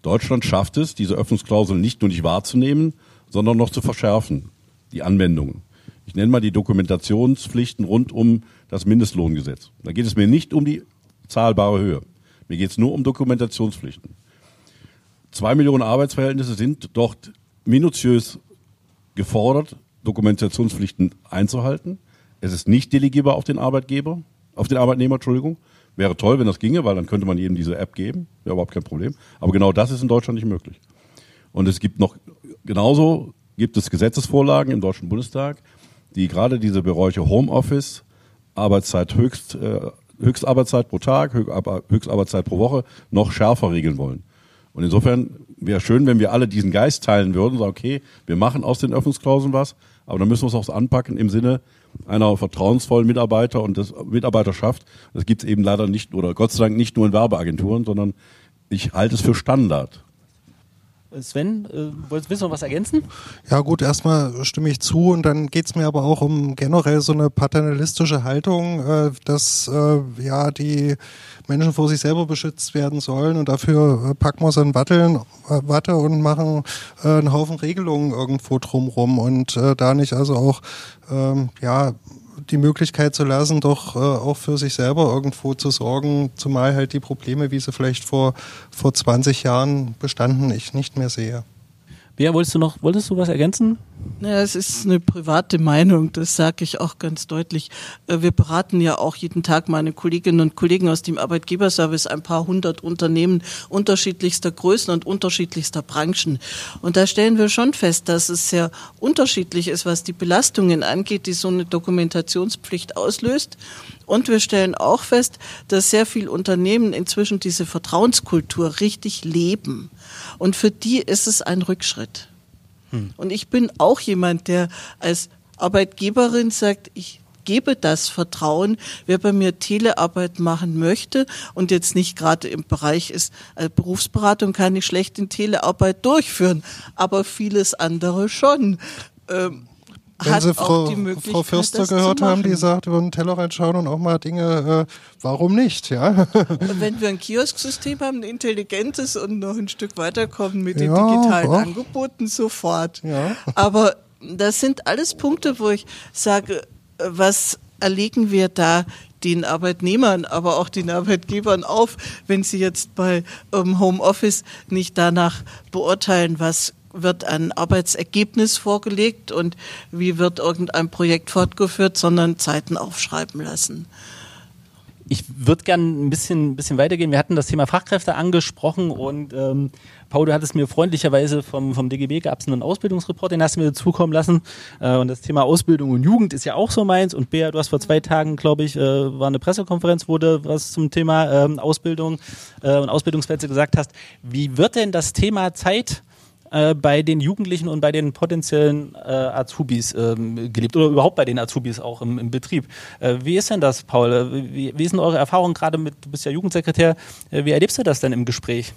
Deutschland schafft es, diese Öffnungsklauseln nicht nur nicht wahrzunehmen, sondern noch zu verschärfen, die Anwendungen. Ich nenne mal die Dokumentationspflichten rund um das Mindestlohngesetz. Da geht es mir nicht um die zahlbare Höhe. Mir geht es nur um Dokumentationspflichten. Zwei Millionen Arbeitsverhältnisse sind dort minutiös gefordert, Dokumentationspflichten einzuhalten. Es ist nicht delegierbar auf den Arbeitgeber, auf den Arbeitnehmer, Entschuldigung. Wäre toll, wenn das ginge, weil dann könnte man jedem diese App geben. Wäre überhaupt kein Problem. Aber genau das ist in Deutschland nicht möglich. Und es gibt noch, genauso gibt es Gesetzesvorlagen im Deutschen Bundestag, die gerade diese Bereiche Homeoffice, Arbeitszeit höchst, äh, Höchstarbeitszeit pro Tag, Höchstarbeitszeit pro Woche noch schärfer regeln wollen. Und insofern wäre schön, wenn wir alle diesen Geist teilen würden, sagen, okay, wir machen aus den Öffnungsklauseln was, aber dann müssen wir es auch anpacken im Sinne einer vertrauensvollen Mitarbeiter und des Mitarbeiterschaft. Das gibt es eben leider nicht, oder Gott sei Dank nicht nur in Werbeagenturen, sondern ich halte es für Standard. Sven, äh, willst du noch was ergänzen? Ja gut, erstmal stimme ich zu und dann geht es mir aber auch um generell so eine paternalistische Haltung, äh, dass äh, ja die Menschen vor sich selber beschützt werden sollen und dafür äh, packen wir so ein Watteln, äh, Watte und machen äh, einen Haufen Regelungen irgendwo drumrum und da nicht also auch ähm, ja die Möglichkeit zu lassen, doch äh, auch für sich selber irgendwo zu sorgen, zumal halt die Probleme, wie sie vielleicht vor, vor 20 Jahren bestanden, ich nicht mehr sehe. Bea, wolltest du noch, wolltest du was ergänzen? Ja, es ist eine private Meinung, das sage ich auch ganz deutlich. Äh, wir beraten ja auch jeden Tag meine Kolleginnen und Kollegen aus dem Arbeitgeberservice ein paar hundert Unternehmen unterschiedlichster Größen und unterschiedlichster Branchen. Und da stellen wir schon fest, dass es sehr unterschiedlich ist, was die Belastungen angeht, die so eine Dokumentationspflicht auslöst. Und wir stellen auch fest, dass sehr viele Unternehmen inzwischen diese Vertrauenskultur richtig leben. Und für die ist es ein Rückschritt. Hm. Und ich bin auch jemand, der als Arbeitgeberin sagt, ich gebe das Vertrauen, wer bei mir Telearbeit machen möchte und jetzt nicht gerade im Bereich ist, äh, Berufsberatung kann ich schlecht in Telearbeit durchführen, aber vieles andere schon. Ähm, wenn Sie Frau, Frau Fürster gehört haben, die sagt, über den Tellerrand schauen und auch mal Dinge, äh, warum nicht, ja? wenn wir ein Kiosksystem haben, ein intelligentes und noch ein Stück weiterkommen mit den ja, digitalen auch. Angeboten, sofort. Ja. Aber das sind alles Punkte, wo ich sage, was erlegen wir da den Arbeitnehmern, aber auch den Arbeitgebern auf, wenn sie jetzt bei ähm, Homeoffice nicht danach beurteilen, was wird ein Arbeitsergebnis vorgelegt und wie wird irgendein Projekt fortgeführt, sondern Zeiten aufschreiben lassen. Ich würde gerne ein bisschen, bisschen weitergehen. Wir hatten das Thema Fachkräfte angesprochen und ähm, Paul, du hattest mir freundlicherweise vom, vom DGB gab es einen Ausbildungsreport, den hast du mir zukommen lassen. Äh, und das Thema Ausbildung und Jugend ist ja auch so meins. Und Bea, du hast vor zwei Tagen, glaube ich, äh, war eine Pressekonferenz, wo du was zum Thema äh, Ausbildung äh, und Ausbildungsplätze gesagt hast. Wie wird denn das Thema Zeit äh, bei den Jugendlichen und bei den potenziellen äh, Azubis ähm, gelebt oder überhaupt bei den Azubis auch im, im Betrieb. Äh, wie ist denn das, Paul? Äh, wie, wie ist eure Erfahrung gerade mit, du bist ja Jugendsekretär, äh, wie erlebst du das denn im Gespräch?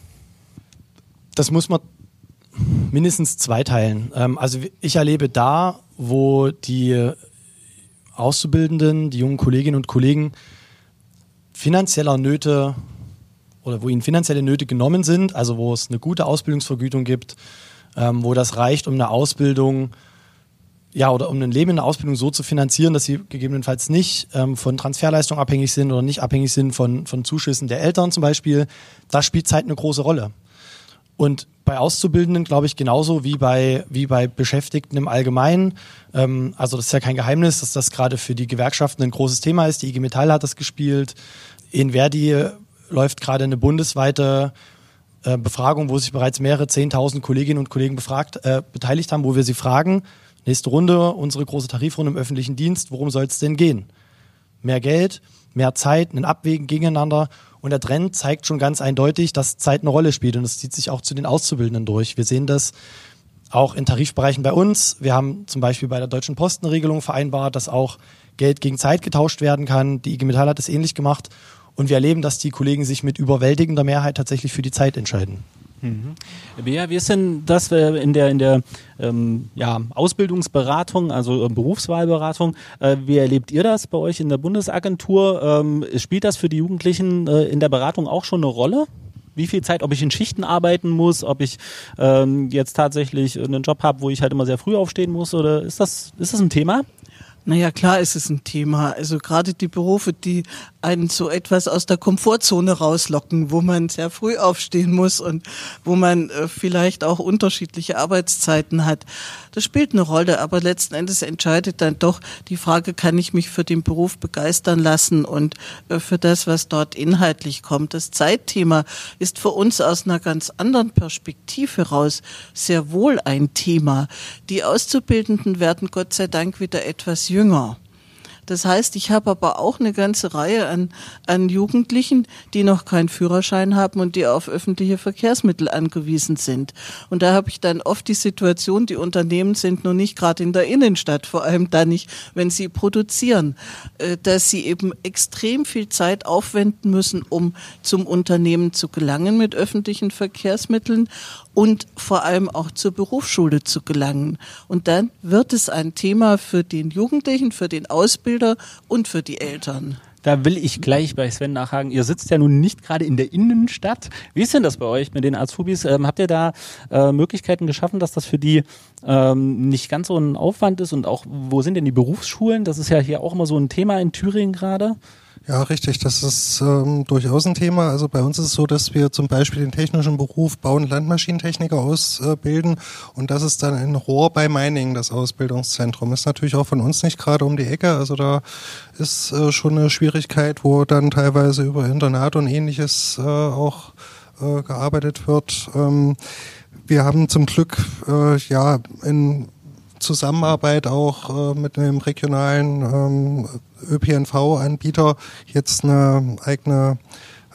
Das muss man mindestens zweiteilen. Ähm, also ich erlebe da, wo die Auszubildenden, die jungen Kolleginnen und Kollegen finanzieller Nöte oder wo ihnen finanzielle Nöte genommen sind, also wo es eine gute Ausbildungsvergütung gibt, ähm, wo das reicht, um eine Ausbildung, ja, oder um ein Leben in der Ausbildung so zu finanzieren, dass sie gegebenenfalls nicht ähm, von Transferleistung abhängig sind oder nicht abhängig sind von, von Zuschüssen der Eltern zum Beispiel, da spielt Zeit eine große Rolle. Und bei Auszubildenden glaube ich genauso wie bei, wie bei Beschäftigten im Allgemeinen. Ähm, also das ist ja kein Geheimnis, dass das gerade für die Gewerkschaften ein großes Thema ist. Die IG Metall hat das gespielt. In Verdi läuft gerade eine bundesweite äh, Befragung, wo sich bereits mehrere Zehntausend Kolleginnen und Kollegen befragt, äh, beteiligt haben, wo wir sie fragen, nächste Runde, unsere große Tarifrunde im öffentlichen Dienst, worum soll es denn gehen? Mehr Geld, mehr Zeit, ein Abwägen gegeneinander und der Trend zeigt schon ganz eindeutig, dass Zeit eine Rolle spielt und das zieht sich auch zu den Auszubildenden durch. Wir sehen das auch in Tarifbereichen bei uns. Wir haben zum Beispiel bei der Deutschen Post eine Regelung vereinbart, dass auch Geld gegen Zeit getauscht werden kann. Die IG Metall hat es ähnlich gemacht und wir erleben, dass die Kollegen sich mit überwältigender Mehrheit tatsächlich für die Zeit entscheiden. Mhm. Bea, wie ist denn das äh, in der, in der ähm, ja, Ausbildungsberatung, also äh, Berufswahlberatung? Äh, wie erlebt ihr das bei euch in der Bundesagentur? Ähm, spielt das für die Jugendlichen äh, in der Beratung auch schon eine Rolle? Wie viel Zeit, ob ich in Schichten arbeiten muss, ob ich ähm, jetzt tatsächlich einen Job habe, wo ich halt immer sehr früh aufstehen muss? Oder ist das, ist das ein Thema? Naja, klar ist es ein Thema. Also gerade die Berufe, die einen so etwas aus der Komfortzone rauslocken, wo man sehr früh aufstehen muss und wo man äh, vielleicht auch unterschiedliche Arbeitszeiten hat. Das spielt eine Rolle, aber letzten Endes entscheidet dann doch die Frage, kann ich mich für den Beruf begeistern lassen und äh, für das, was dort inhaltlich kommt. Das Zeitthema ist für uns aus einer ganz anderen Perspektive heraus sehr wohl ein Thema. Die Auszubildenden werden Gott sei Dank wieder etwas jünger. Das heißt, ich habe aber auch eine ganze Reihe an, an Jugendlichen, die noch keinen Führerschein haben und die auf öffentliche Verkehrsmittel angewiesen sind. Und da habe ich dann oft die Situation, die Unternehmen sind noch nicht gerade in der Innenstadt, vor allem dann nicht, wenn sie produzieren, äh, dass sie eben extrem viel Zeit aufwenden müssen, um zum Unternehmen zu gelangen mit öffentlichen Verkehrsmitteln und vor allem auch zur Berufsschule zu gelangen. Und dann wird es ein Thema für den Jugendlichen, für den Ausbilder und für die Eltern. Da will ich gleich bei Sven nachhaken. Ihr sitzt ja nun nicht gerade in der Innenstadt. Wie ist denn das bei euch mit den Azubis? Ähm, habt ihr da äh, Möglichkeiten geschaffen, dass das für die ähm, nicht ganz so ein Aufwand ist? Und auch, wo sind denn die Berufsschulen? Das ist ja hier auch immer so ein Thema in Thüringen gerade. Ja, richtig. Das ist ähm, durchaus ein Thema. Also bei uns ist es so, dass wir zum Beispiel den technischen Beruf Bau- und Landmaschinentechniker ausbilden und das ist dann in Rohr bei Meiningen das Ausbildungszentrum. Ist natürlich auch von uns nicht gerade um die Ecke. Also da ist äh, schon eine Schwierigkeit, wo dann teilweise über Internat und ähnliches äh, auch äh, gearbeitet wird. Ähm, wir haben zum Glück äh, ja in Zusammenarbeit auch äh, mit einem regionalen ähm, ÖPNV-Anbieter jetzt eine eigene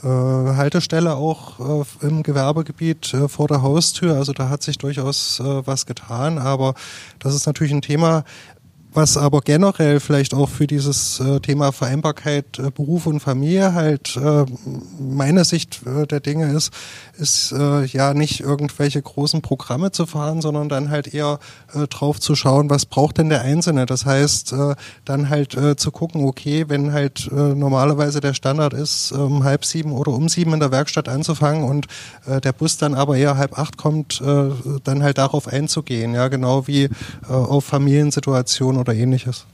äh, Haltestelle auch äh, im Gewerbegebiet äh, vor der Haustür. Also da hat sich durchaus äh, was getan, aber das ist natürlich ein Thema, was aber generell vielleicht auch für dieses äh, Thema Vereinbarkeit äh, Beruf und Familie halt äh, meine Sicht äh, der Dinge ist, ist äh, ja nicht irgendwelche großen Programme zu fahren, sondern dann halt eher äh, drauf zu schauen, was braucht denn der Einzelne. Das heißt, dann halt zu gucken, okay, wenn halt normalerweise der Standard ist, um halb sieben oder um sieben in der Werkstatt anzufangen und der Bus dann aber eher halb acht kommt, dann halt darauf einzugehen, ja, genau wie auf Familiensituationen oder ähnliches.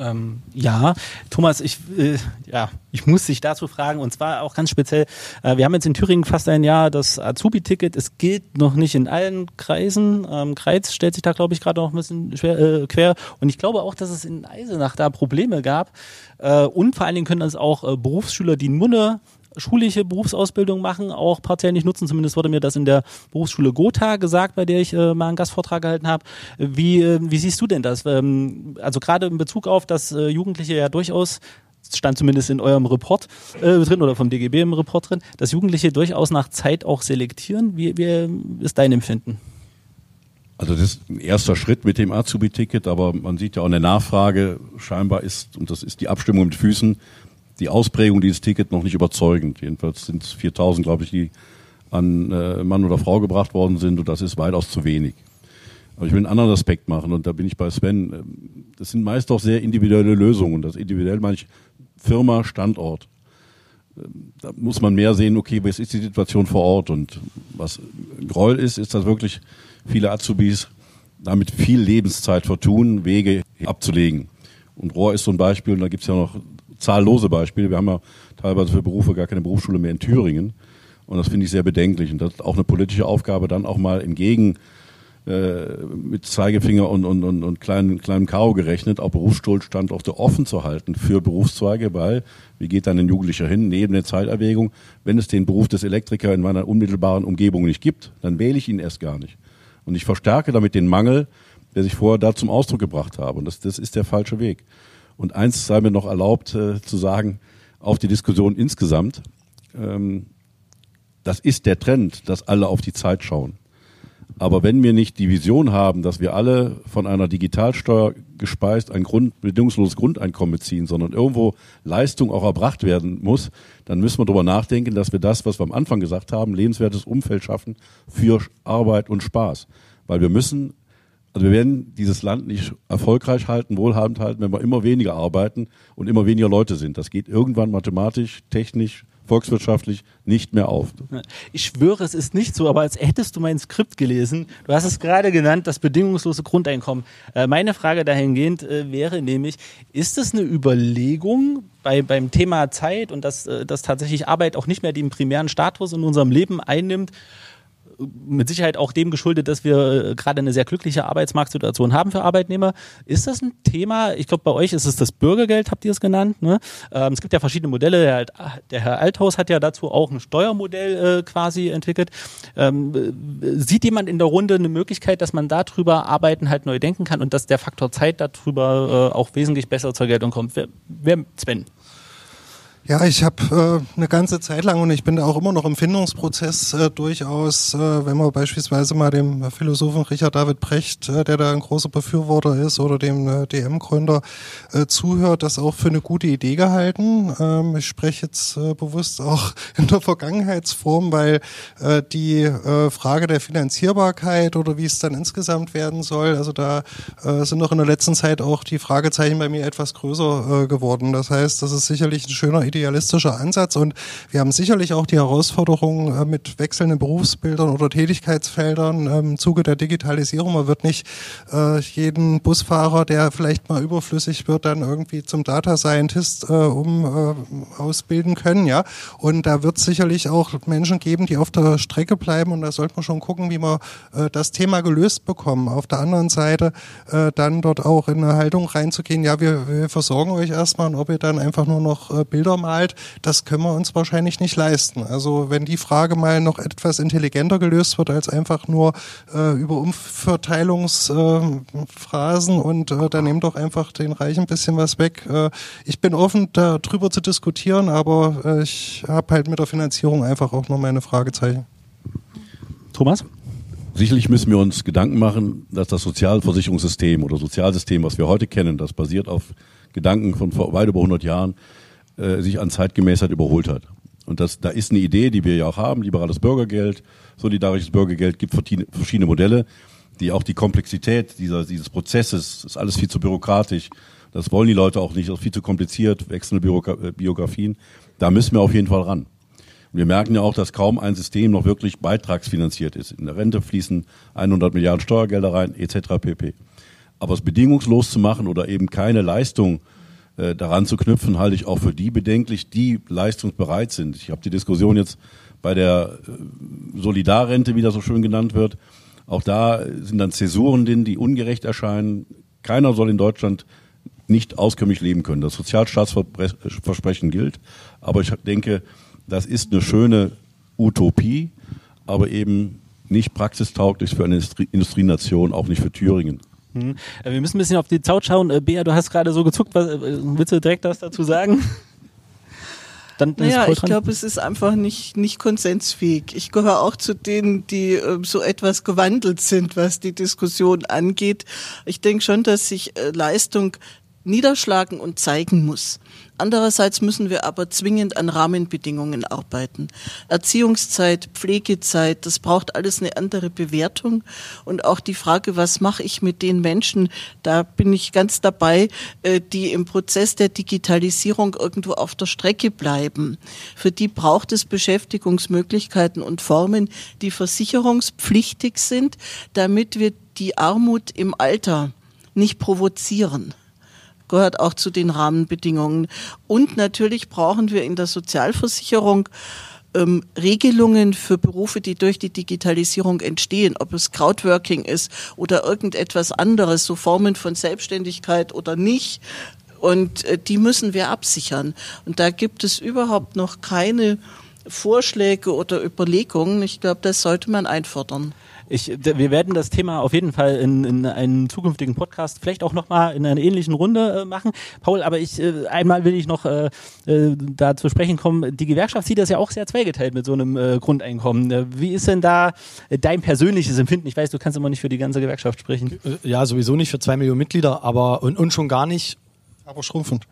Ähm, ja, Thomas, ich, äh, ja, ich muss dich dazu fragen und zwar auch ganz speziell. Äh, wir haben jetzt in Thüringen fast ein Jahr das Azubi-Ticket. Es gilt noch nicht in allen Kreisen. Ähm, Kreiz stellt sich da, glaube ich, gerade noch ein bisschen schwer, äh, quer. Und ich glaube auch, dass es in Eisenach da Probleme gab. Äh, und vor allen Dingen können das auch äh, Berufsschüler, die nur eine schulische Berufsausbildung machen, auch partiell nicht nutzen. Zumindest wurde mir das in der Berufsschule Gotha gesagt, bei der ich äh, mal einen Gastvortrag gehalten habe. Wie, äh, wie siehst du denn das? Ähm, also gerade in Bezug auf, dass äh, Jugendliche ja durchaus stand zumindest in eurem Report äh, drin oder vom DGB im Report drin, dass Jugendliche durchaus nach Zeit auch selektieren. Wie, wie ist dein Empfinden? Also das ist ein erster Schritt mit dem Azubi-Ticket, aber man sieht ja auch eine Nachfrage scheinbar ist, und das ist die Abstimmung mit Füßen, die Ausprägung dieses Tickets noch nicht überzeugend. Jedenfalls sind es 4000, glaube ich, die an äh, Mann oder Frau gebracht worden sind und das ist weitaus zu wenig. Aber ich will einen anderen Aspekt machen und da bin ich bei Sven. Das sind meist auch sehr individuelle Lösungen. Das individuell meine ich Firma, Standort. Da muss man mehr sehen, okay, was ist die Situation vor Ort und was Groll ist, ist, dass wirklich viele Azubis damit viel Lebenszeit vertun, Wege abzulegen. Und Rohr ist so ein Beispiel, und da gibt es ja noch zahllose Beispiele. Wir haben ja teilweise für Berufe gar keine Berufsschule mehr in Thüringen. Und das finde ich sehr bedenklich. Und das ist auch eine politische Aufgabe, dann auch mal entgegen äh, mit Zeigefinger und, und, und, und kleinen, kleinem Karo gerechnet, auch Berufsschulstandorte offen zu halten für Berufszweige, weil, wie geht dann ein Jugendlicher hin, neben der Zeiterwägung, wenn es den Beruf des Elektrikers in meiner unmittelbaren Umgebung nicht gibt, dann wähle ich ihn erst gar nicht. Und ich verstärke damit den Mangel, der sich vorher da zum Ausdruck gebracht habe. Und das, das ist der falsche Weg. Und eins sei mir noch erlaubt äh, zu sagen, auf die Diskussion insgesamt. Ähm, das ist der Trend, dass alle auf die Zeit schauen. Aber wenn wir nicht die Vision haben, dass wir alle von einer Digitalsteuer gespeist ein Grund, bedingungsloses Grundeinkommen beziehen, sondern irgendwo Leistung auch erbracht werden muss, dann müssen wir darüber nachdenken, dass wir das, was wir am Anfang gesagt haben, lebenswertes Umfeld schaffen für Arbeit und Spaß. Weil wir müssen also wir werden dieses Land nicht erfolgreich halten, wohlhabend halten, wenn wir immer weniger arbeiten und immer weniger Leute sind. Das geht irgendwann mathematisch, technisch, volkswirtschaftlich nicht mehr auf. Ich schwöre, es ist nicht so, aber als hättest du mein Skript gelesen. Du hast es gerade genannt, das bedingungslose Grundeinkommen. Äh, meine Frage dahingehend äh, wäre nämlich, ist es eine Überlegung bei, beim Thema Zeit und dass, äh, dass tatsächlich Arbeit auch nicht mehr den primären Status in unserem Leben einnimmt, mit Sicherheit auch dem geschuldet, dass wir äh, gerade eine sehr glückliche Arbeitsmarktsituation haben für Arbeitnehmer. Ist das ein Thema? Ich glaube, bei euch ist es das Bürgergeld, habt ihr es genannt. Ne? Ähm, es gibt ja verschiedene Modelle. Der, der, Herr Althaus hat ja dazu auch ein Steuermodell äh, quasi entwickelt. Ähm, äh, sieht jemand in der Runde eine Möglichkeit, dass man darüber arbeiten halt neu denken kann und dass der Faktor Zeit darüber äh, auch wesentlich besser zur Geltung kommt? Wer, wer Sven? Ja, ich habe äh, eine ganze Zeit lang und ich bin da auch immer noch im Findungsprozess äh, durchaus, äh, wenn man beispielsweise mal dem Philosophen Richard David Brecht, äh, der da ein großer Befürworter ist, oder dem äh, DM-Gründer äh, zuhört, das auch für eine gute Idee gehalten. Ähm, ich spreche jetzt äh, bewusst auch in der Vergangenheitsform, weil äh, die äh, Frage der Finanzierbarkeit oder wie es dann insgesamt werden soll, also da äh, sind noch in der letzten Zeit auch die Fragezeichen bei mir etwas größer äh, geworden. Das heißt, das ist sicherlich ein schöner idealistischer Ansatz und wir haben sicherlich auch die Herausforderung äh, mit wechselnden Berufsbildern oder Tätigkeitsfeldern im Zuge der Digitalisierung. Man wird nicht äh, jeden Busfahrer, der vielleicht mal überflüssig wird, dann irgendwie zum Data Scientist äh, um ausbilden können, ja. Und da wird sicherlich auch Menschen geben, die auf der Strecke bleiben und da sollte man schon gucken, wie man das Thema gelöst bekommen. Auf der anderen Seite dann dort auch in eine Haltung reinzugehen, ja, wir, wir versorgen euch erstmal und ob ihr dann einfach nur noch Bilder malt, das können wir uns wahrscheinlich nicht leisten. Also wenn die Frage mal noch etwas intelligenter gelöst wird als einfach nur äh, über Umverteilungsphrasen äh, und äh, dann nehmt doch einfach den Reichen ein bisschen was weg. Äh, ich bin offen, darüber zu diskutieren, aber äh, ich habe halt mit der Finanzierung einfach auch noch meine Fragezeichen. Thomas? Sicherlich müssen wir uns Gedanken machen, dass das Sozialversicherungssystem oder Sozialsystem, was wir heute kennen, das basiert auf Gedanken von vor weit über 100 Jahren, äh, sich an Zeitgemäßheit überholt hat. Und das, da ist eine Idee, die wir ja auch haben, liberales Bürgergeld, solidarisches Bürgergeld, gibt verschiedene Modelle, die auch die Komplexität dieser, dieses Prozesses, ist alles viel zu bürokratisch, das wollen die Leute auch nicht, das ist viel zu kompliziert, wechselnde äh, Biografien. Da müssen wir auf jeden Fall ran. wir merken ja auch, dass kaum ein System noch wirklich beitragsfinanziert ist. In der Rente fließen 100 Milliarden Steuergelder rein, etc. pp. Aber es bedingungslos zu machen oder eben keine Leistung äh, daran zu knüpfen, halte ich auch für die bedenklich, die leistungsbereit sind. Ich habe die Diskussion jetzt bei der äh, Solidarrente, wie das so schön genannt wird. Auch da sind dann Zäsuren drin, die ungerecht erscheinen. Keiner soll in Deutschland nicht auskömmlich leben können. Das Sozialstaatsversprechen gilt, aber ich denke, das ist eine schöne Utopie, aber eben nicht praxistauglich für eine Industrienation, auch nicht für Thüringen. Hm. Äh, wir müssen ein bisschen auf die Zaut schauen. Äh, Bea, du hast gerade so gezuckt. Was, äh, willst du direkt was dazu sagen? Dann naja, ich glaube, es ist einfach nicht, nicht konsensfähig. Ich gehöre auch zu denen, die äh, so etwas gewandelt sind, was die Diskussion angeht. Ich denke schon, dass sich äh, Leistung niederschlagen und zeigen muss. Andererseits müssen wir aber zwingend an Rahmenbedingungen arbeiten. Erziehungszeit, Pflegezeit, das braucht alles eine andere Bewertung. Und auch die Frage, was mache ich mit den Menschen, da bin ich ganz dabei, äh, die im Prozess der Digitalisierung irgendwo auf der Strecke bleiben. Für die braucht es Beschäftigungsmöglichkeiten und Formen, die versicherungspflichtig sind, damit wir die Armut im Alter nicht provozieren gehört auch zu den Rahmenbedingungen. Und natürlich brauchen wir in der Sozialversicherung ähm, Regelungen für Berufe, die durch die Digitalisierung entstehen, ob es Crowdworking ist oder irgendetwas anderes, so Formen von Selbstständigkeit oder nicht. Und äh, die müssen wir absichern. Und da gibt es überhaupt noch keine Vorschläge oder Überlegungen. Ich glaube, das sollte man einfordern. Ich, wir werden das Thema auf jeden Fall in, in einem zukünftigen Podcast vielleicht auch nochmal in einer ähnlichen Runde äh, machen. Paul, aber ich äh, einmal will ich noch äh, äh, da zu sprechen kommen. Die Gewerkschaft sieht das ja auch sehr zweigeteilt mit so einem äh, Grundeinkommen. Äh, wie ist denn da dein persönliches Empfinden? Ich weiß, du kannst immer nicht für die ganze Gewerkschaft sprechen. Ja, sowieso nicht für zwei Millionen Mitglieder, aber und, und schon gar nicht. Aber schrumpfend.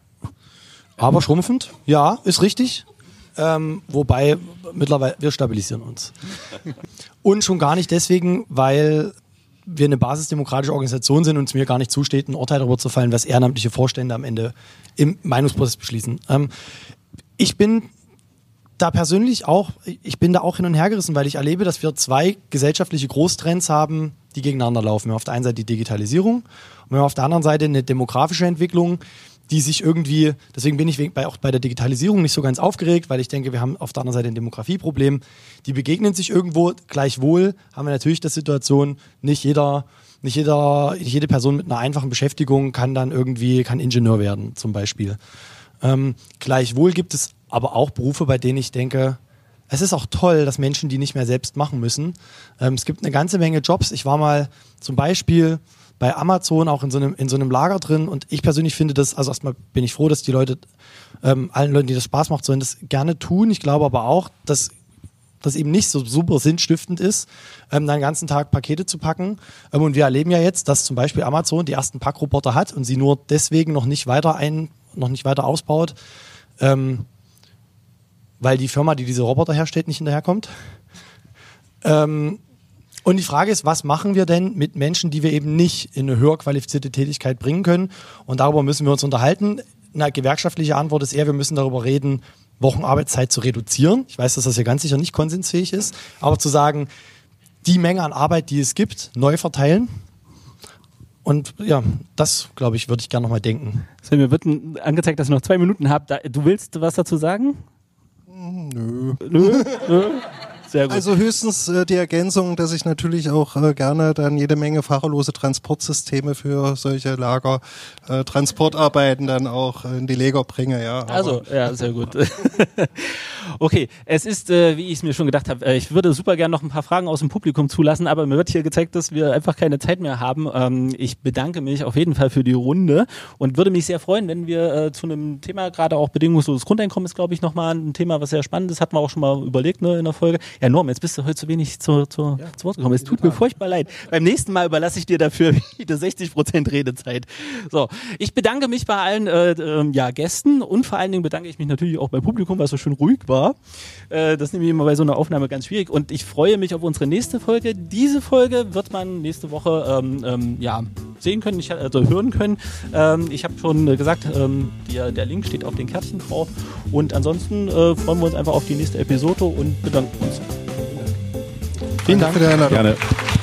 Aber schrumpfend, ja, ist richtig. Ähm, wobei mittlerweile, wir stabilisieren uns. Und schon gar nicht deswegen, weil wir eine basisdemokratische Organisation sind und es mir gar nicht zusteht, ein Urteil darüber zu fallen, was ehrenamtliche Vorstände am Ende im Meinungsprozess beschließen. Ähm, ich bin da persönlich auch, ich bin da auch hin und her gerissen, weil ich erlebe, dass wir zwei gesellschaftliche Großtrends haben, die gegeneinander laufen. Wir haben auf der einen Seite die Digitalisierung und wir haben auf der anderen Seite eine demografische Entwicklung, die sich irgendwie, deswegen bin ich bei, auch bei der Digitalisierung nicht so ganz aufgeregt, weil ich denke, wir haben auf der anderen Seite ein Demografieproblem. Die begegnen sich irgendwo. Gleichwohl haben wir natürlich die Situation, nicht jeder, nicht jeder, jede Person mit einer einfachen Beschäftigung kann dann irgendwie, kann Ingenieur werden, zum Beispiel. Ähm, gleichwohl gibt es aber auch Berufe, bei denen ich denke, es ist auch toll, dass Menschen die nicht mehr selbst machen müssen. Ähm, es gibt eine ganze Menge Jobs. Ich war mal zum Beispiel bei Amazon auch in so einem, in so einem Lager drin und ich persönlich finde das, also erstmal bin ich froh, dass die Leute, ähm, allen Leuten, die das Spaß macht, sollen das gerne tun. Ich glaube aber auch, dass das eben nicht so super sinnstiftend ist, ähm, den ganzen Tag Pakete zu packen. Ähm, und wir erleben ja jetzt, dass zum Beispiel Amazon die ersten Packroboter hat und sie nur deswegen noch nicht weiter ein, noch nicht weiter ausbaut, ähm, weil die Firma, die diese Roboter herstellt, nicht hinterherkommt. Ähm, und die Frage ist, was machen wir denn mit Menschen, die wir eben nicht in eine höher qualifizierte Tätigkeit bringen können? Und darüber müssen wir uns unterhalten. Eine gewerkschaftliche Antwort ist eher, wir müssen darüber reden, Wochenarbeitszeit zu reduzieren. Ich weiß, dass das ja ganz sicher nicht konsensfähig ist, aber zu sagen, die Menge an Arbeit, die es gibt, neu verteilen. Und ja, das, glaube ich, würde ich gerne nochmal denken. So, mir wird angezeigt, dass ich noch zwei Minuten habe. Du willst was dazu sagen? Nö. Nö? Nö? Sehr gut. Also höchstens äh, die Ergänzung, dass ich natürlich auch äh, gerne dann jede Menge fahrerlose Transportsysteme für solche Lager, äh, Transportarbeiten dann auch in die Leger bringe. Ja, also, ja, sehr gut. okay, es ist, äh, wie ich es mir schon gedacht habe, äh, ich würde super gerne noch ein paar Fragen aus dem Publikum zulassen, aber mir wird hier gezeigt, dass wir einfach keine Zeit mehr haben. Ähm, ich bedanke mich auf jeden Fall für die Runde und würde mich sehr freuen, wenn wir äh, zu einem Thema, gerade auch bedingungsloses Grundeinkommen ist, glaube ich, nochmal ein Thema, was sehr spannend ist, hatten wir auch schon mal überlegt ne, in der Folge Ja, Norm, jetzt bist du heute zu wenig zu, zu, ja, zu Wort gekommen. Es tut mir furchtbar leid. Beim nächsten Mal überlasse ich dir dafür wieder 60 Prozent Redezeit. So, ich bedanke mich bei allen äh, äh, ja, Gästen und vor allen Dingen bedanke ich mich natürlich auch beim Publikum, was so schön ruhig war. Äh, das ist nämlich immer bei so einer Aufnahme ganz schwierig. Und ich freue mich auf unsere nächste Folge. Diese Folge wird man nächste Woche ähm, ähm, ja, sehen können, ich, also hören können. Ähm, ich habe schon gesagt, ähm, der, der Link steht auf den Kärtchen drauf. Und ansonsten äh, freuen wir uns einfach auf die nächste Episode und bedanken uns. Vielen Dank. Dank für die Einladung. Gerne.